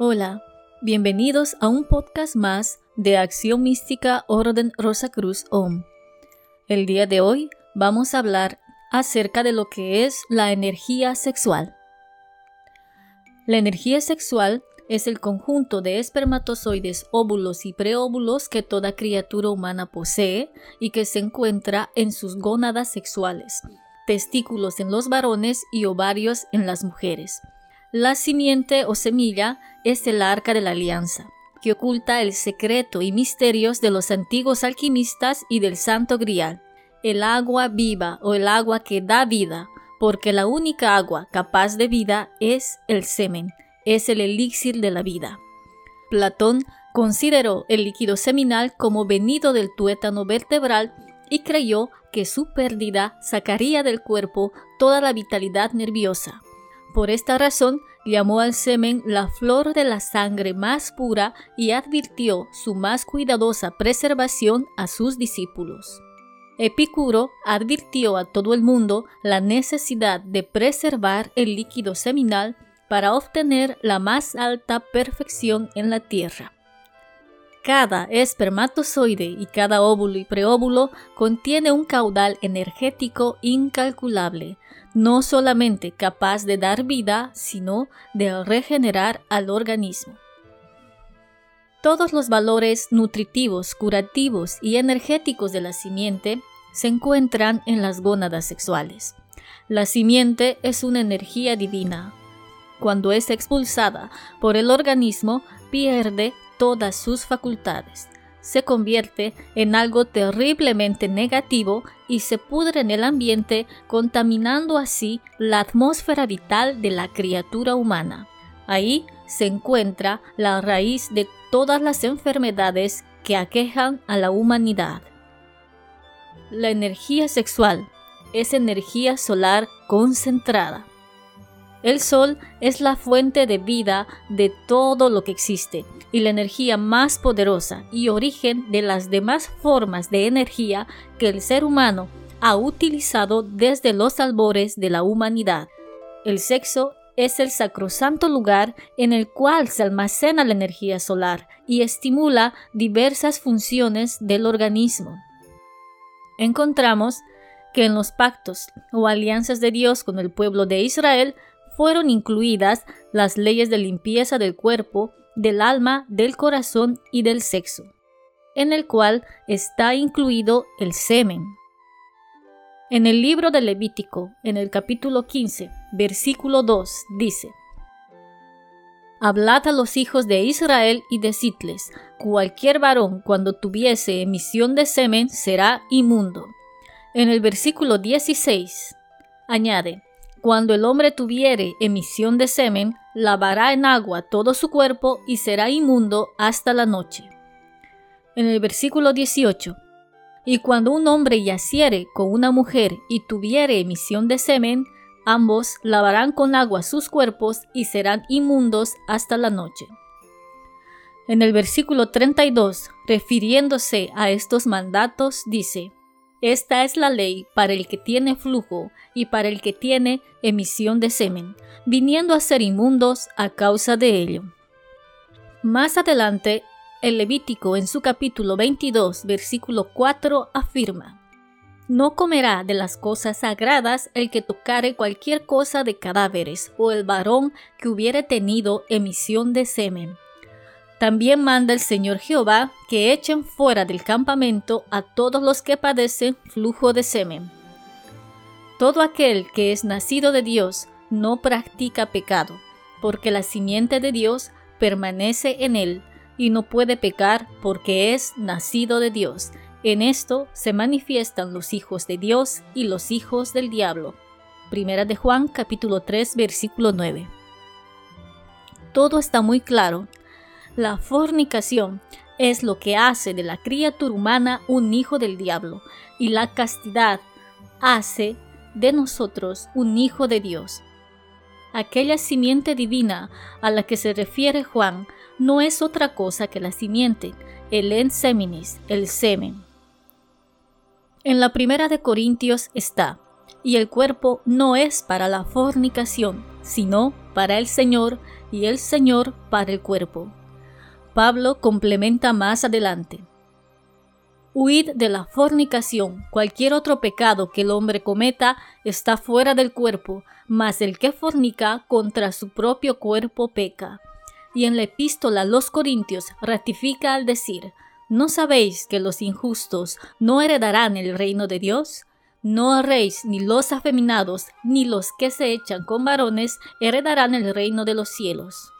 Hola, bienvenidos a un podcast más de Acción Mística Orden Rosa Cruz OM. El día de hoy vamos a hablar acerca de lo que es la energía sexual. La energía sexual es el conjunto de espermatozoides, óvulos y preóvulos que toda criatura humana posee y que se encuentra en sus gónadas sexuales, testículos en los varones y ovarios en las mujeres. La simiente o semilla es el arca de la alianza, que oculta el secreto y misterios de los antiguos alquimistas y del santo grial, el agua viva o el agua que da vida, porque la única agua capaz de vida es el semen, es el elixir de la vida. Platón consideró el líquido seminal como venido del tuétano vertebral y creyó que su pérdida sacaría del cuerpo toda la vitalidad nerviosa. Por esta razón llamó al semen la flor de la sangre más pura y advirtió su más cuidadosa preservación a sus discípulos. Epicuro advirtió a todo el mundo la necesidad de preservar el líquido seminal para obtener la más alta perfección en la tierra. Cada espermatozoide y cada óvulo y preóvulo contiene un caudal energético incalculable, no solamente capaz de dar vida, sino de regenerar al organismo. Todos los valores nutritivos, curativos y energéticos de la simiente se encuentran en las gónadas sexuales. La simiente es una energía divina. Cuando es expulsada por el organismo, pierde todas sus facultades. Se convierte en algo terriblemente negativo y se pudre en el ambiente, contaminando así la atmósfera vital de la criatura humana. Ahí se encuentra la raíz de todas las enfermedades que aquejan a la humanidad. La energía sexual es energía solar concentrada. El Sol es la fuente de vida de todo lo que existe y la energía más poderosa y origen de las demás formas de energía que el ser humano ha utilizado desde los albores de la humanidad. El sexo es el sacrosanto lugar en el cual se almacena la energía solar y estimula diversas funciones del organismo. Encontramos que en los pactos o alianzas de Dios con el pueblo de Israel fueron incluidas las leyes de limpieza del cuerpo, del alma, del corazón y del sexo, en el cual está incluido el semen. En el libro de Levítico, en el capítulo 15, versículo 2, dice, Hablad a los hijos de Israel y decidles, cualquier varón cuando tuviese emisión de semen será inmundo. En el versículo 16, añade, cuando el hombre tuviere emisión de semen, lavará en agua todo su cuerpo y será inmundo hasta la noche. En el versículo 18. Y cuando un hombre yaciere con una mujer y tuviere emisión de semen, ambos lavarán con agua sus cuerpos y serán inmundos hasta la noche. En el versículo 32, refiriéndose a estos mandatos, dice, esta es la ley para el que tiene flujo y para el que tiene emisión de semen, viniendo a ser inmundos a causa de ello. Más adelante, el Levítico en su capítulo 22, versículo 4 afirma, No comerá de las cosas sagradas el que tocare cualquier cosa de cadáveres o el varón que hubiere tenido emisión de semen también manda el Señor Jehová que echen fuera del campamento a todos los que padecen flujo de semen. Todo aquel que es nacido de Dios no practica pecado, porque la simiente de Dios permanece en él y no puede pecar porque es nacido de Dios. En esto se manifiestan los hijos de Dios y los hijos del diablo. Primera de Juan capítulo 3 versículo 9. Todo está muy claro la fornicación es lo que hace de la criatura humana un hijo del diablo, y la castidad hace de nosotros un hijo de Dios. Aquella simiente divina a la que se refiere Juan no es otra cosa que la simiente, el enseminis, el semen. En la primera de Corintios está, y el cuerpo no es para la fornicación, sino para el Señor y el Señor para el cuerpo. Pablo complementa más adelante. Huid de la fornicación. Cualquier otro pecado que el hombre cometa está fuera del cuerpo, mas el que fornica contra su propio cuerpo peca. Y en la epístola a los Corintios ratifica al decir, ¿no sabéis que los injustos no heredarán el reino de Dios? No haréis ni los afeminados ni los que se echan con varones heredarán el reino de los cielos.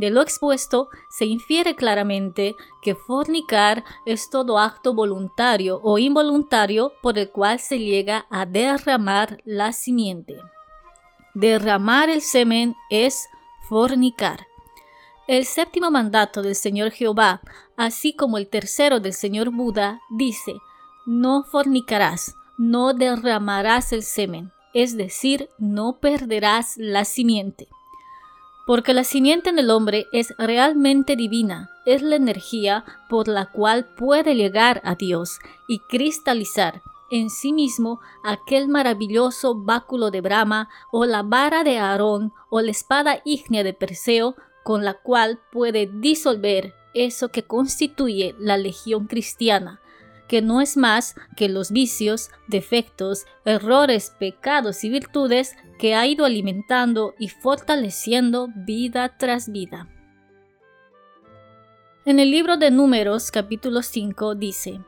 De lo expuesto se infiere claramente que fornicar es todo acto voluntario o involuntario por el cual se llega a derramar la simiente. Derramar el semen es fornicar. El séptimo mandato del Señor Jehová, así como el tercero del Señor Buda, dice, no fornicarás, no derramarás el semen, es decir, no perderás la simiente porque la simiente en el hombre es realmente divina, es la energía por la cual puede llegar a Dios y cristalizar en sí mismo aquel maravilloso báculo de Brahma o la vara de Aarón o la espada ígnea de Perseo con la cual puede disolver eso que constituye la legión cristiana, que no es más que los vicios, defectos, errores, pecados y virtudes que ha ido alimentando y fortaleciendo vida tras vida. En el libro de Números capítulo 5 dice,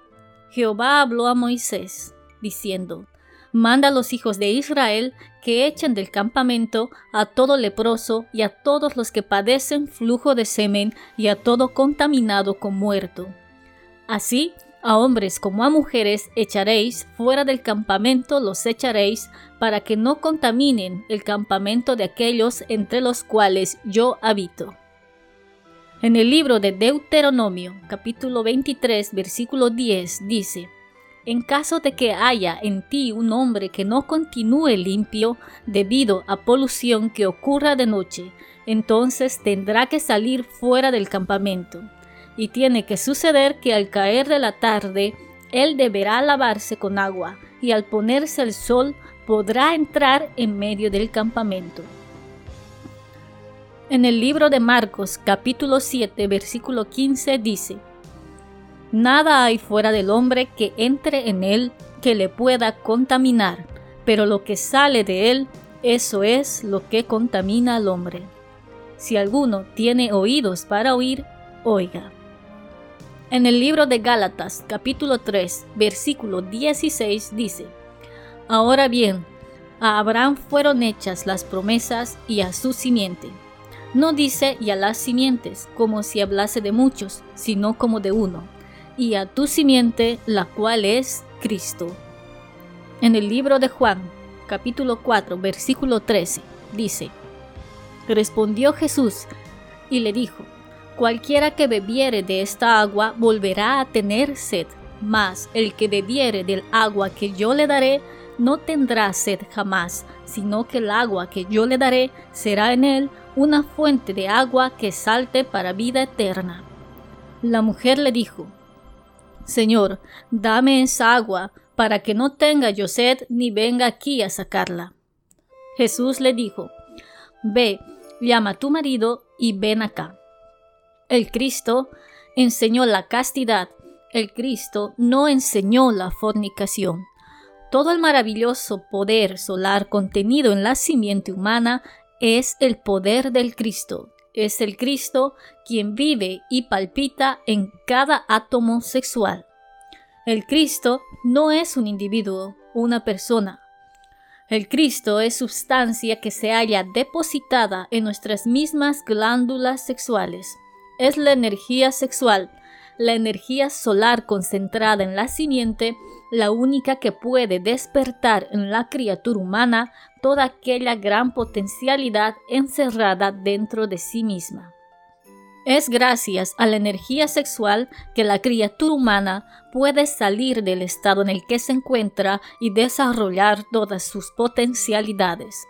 Jehová habló a Moisés, diciendo, Manda a los hijos de Israel que echen del campamento a todo leproso y a todos los que padecen flujo de semen y a todo contaminado con muerto. Así a hombres como a mujeres echaréis, fuera del campamento los echaréis, para que no contaminen el campamento de aquellos entre los cuales yo habito. En el libro de Deuteronomio, capítulo 23, versículo 10, dice, En caso de que haya en ti un hombre que no continúe limpio debido a polución que ocurra de noche, entonces tendrá que salir fuera del campamento y tiene que suceder que al caer de la tarde él deberá lavarse con agua y al ponerse el sol podrá entrar en medio del campamento. En el libro de Marcos capítulo 7 versículo 15 dice, Nada hay fuera del hombre que entre en él que le pueda contaminar, pero lo que sale de él, eso es lo que contamina al hombre. Si alguno tiene oídos para oír, oiga. En el libro de Gálatas capítulo 3 versículo 16 dice, Ahora bien, a Abraham fueron hechas las promesas y a su simiente. No dice y a las simientes, como si hablase de muchos, sino como de uno, y a tu simiente, la cual es Cristo. En el libro de Juan, capítulo 4, versículo 13, dice, Respondió Jesús y le dijo, Cualquiera que bebiere de esta agua volverá a tener sed, mas el que bebiere del agua que yo le daré no tendrá sed jamás, sino que el agua que yo le daré será en él una fuente de agua que salte para vida eterna. La mujer le dijo, Señor, dame esa agua, para que no tenga yo sed ni venga aquí a sacarla. Jesús le dijo, Ve, llama a tu marido y ven acá. El Cristo enseñó la castidad, el Cristo no enseñó la fornicación. Todo el maravilloso poder solar contenido en la simiente humana es el poder del Cristo. Es el Cristo quien vive y palpita en cada átomo sexual. El Cristo no es un individuo, una persona. El Cristo es sustancia que se halla depositada en nuestras mismas glándulas sexuales es la energía sexual, la energía solar concentrada en la simiente, la única que puede despertar en la criatura humana toda aquella gran potencialidad encerrada dentro de sí misma. Es gracias a la energía sexual que la criatura humana puede salir del estado en el que se encuentra y desarrollar todas sus potencialidades.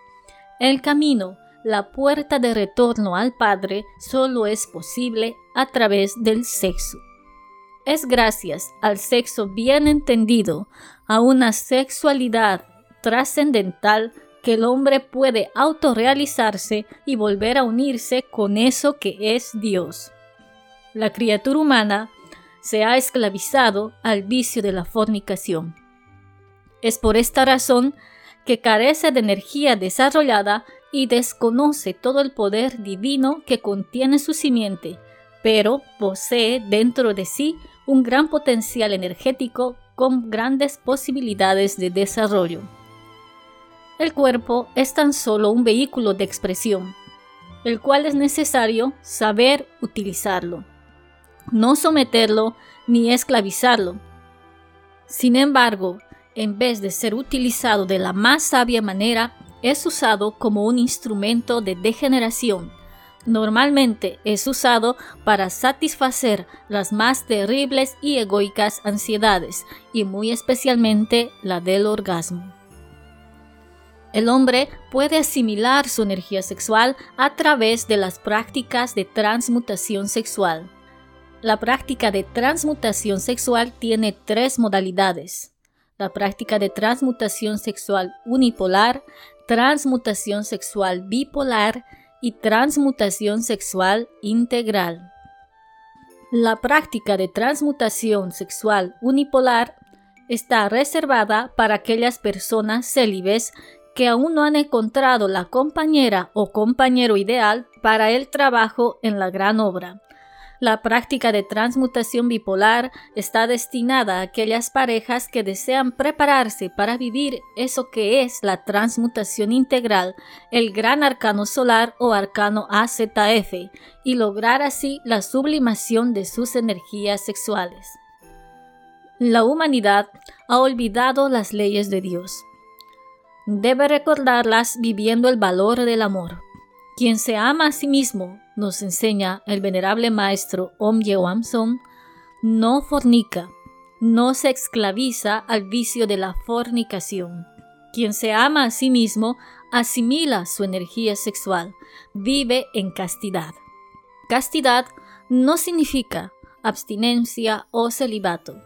El camino la puerta de retorno al Padre solo es posible a través del sexo. Es gracias al sexo bien entendido, a una sexualidad trascendental, que el hombre puede autorrealizarse y volver a unirse con eso que es Dios. La criatura humana se ha esclavizado al vicio de la fornicación. Es por esta razón que carece de energía desarrollada y desconoce todo el poder divino que contiene su simiente, pero posee dentro de sí un gran potencial energético con grandes posibilidades de desarrollo. El cuerpo es tan solo un vehículo de expresión, el cual es necesario saber utilizarlo, no someterlo ni esclavizarlo. Sin embargo, en vez de ser utilizado de la más sabia manera, es usado como un instrumento de degeneración. Normalmente es usado para satisfacer las más terribles y egoicas ansiedades, y muy especialmente la del orgasmo. El hombre puede asimilar su energía sexual a través de las prácticas de transmutación sexual. La práctica de transmutación sexual tiene tres modalidades. La práctica de transmutación sexual unipolar, transmutación sexual bipolar y transmutación sexual integral. La práctica de transmutación sexual unipolar está reservada para aquellas personas célibes que aún no han encontrado la compañera o compañero ideal para el trabajo en la gran obra. La práctica de transmutación bipolar está destinada a aquellas parejas que desean prepararse para vivir eso que es la transmutación integral, el gran arcano solar o arcano AZF, y lograr así la sublimación de sus energías sexuales. La humanidad ha olvidado las leyes de Dios debe recordarlas viviendo el valor del amor. Quien se ama a sí mismo, nos enseña el venerable maestro Om Yewam no fornica, no se esclaviza al vicio de la fornicación. Quien se ama a sí mismo asimila su energía sexual, vive en castidad. Castidad no significa abstinencia o celibato,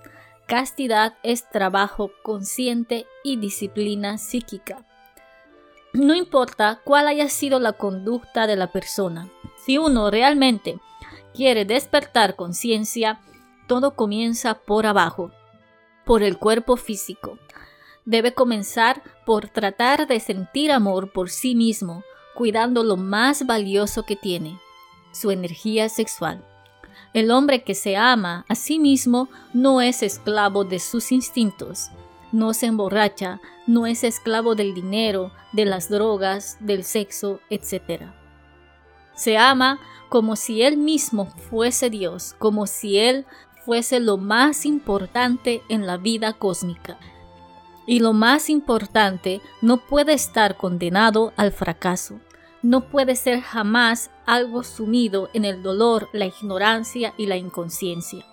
Castidad es trabajo consciente y disciplina psíquica. No importa cuál haya sido la conducta de la persona, si uno realmente quiere despertar conciencia, todo comienza por abajo, por el cuerpo físico. Debe comenzar por tratar de sentir amor por sí mismo, cuidando lo más valioso que tiene, su energía sexual. El hombre que se ama a sí mismo no es esclavo de sus instintos, no se emborracha, no es esclavo del dinero, de las drogas, del sexo, etc. Se ama como si él mismo fuese Dios, como si él fuese lo más importante en la vida cósmica. Y lo más importante no puede estar condenado al fracaso no puede ser jamás algo sumido en el dolor, la ignorancia y la inconsciencia.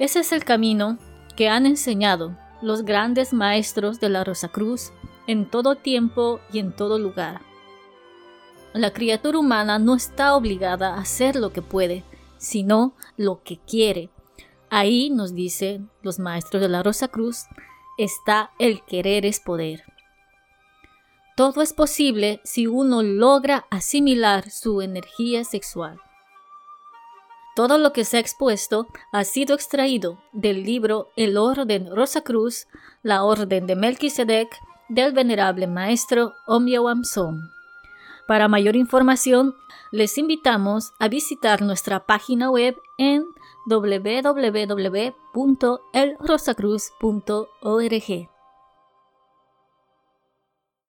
Ese es el camino que han enseñado los grandes maestros de la Rosa Cruz en todo tiempo y en todo lugar. La criatura humana no está obligada a hacer lo que puede, sino lo que quiere. Ahí, nos dicen los maestros de la Rosa Cruz, está el querer es poder. Todo es posible si uno logra asimilar su energía sexual. Todo lo que se ha expuesto ha sido extraído del libro El Orden Rosacruz, la Orden de Melquisedec del venerable maestro Omyawam Som. Para mayor información, les invitamos a visitar nuestra página web en www.elrosacruz.org.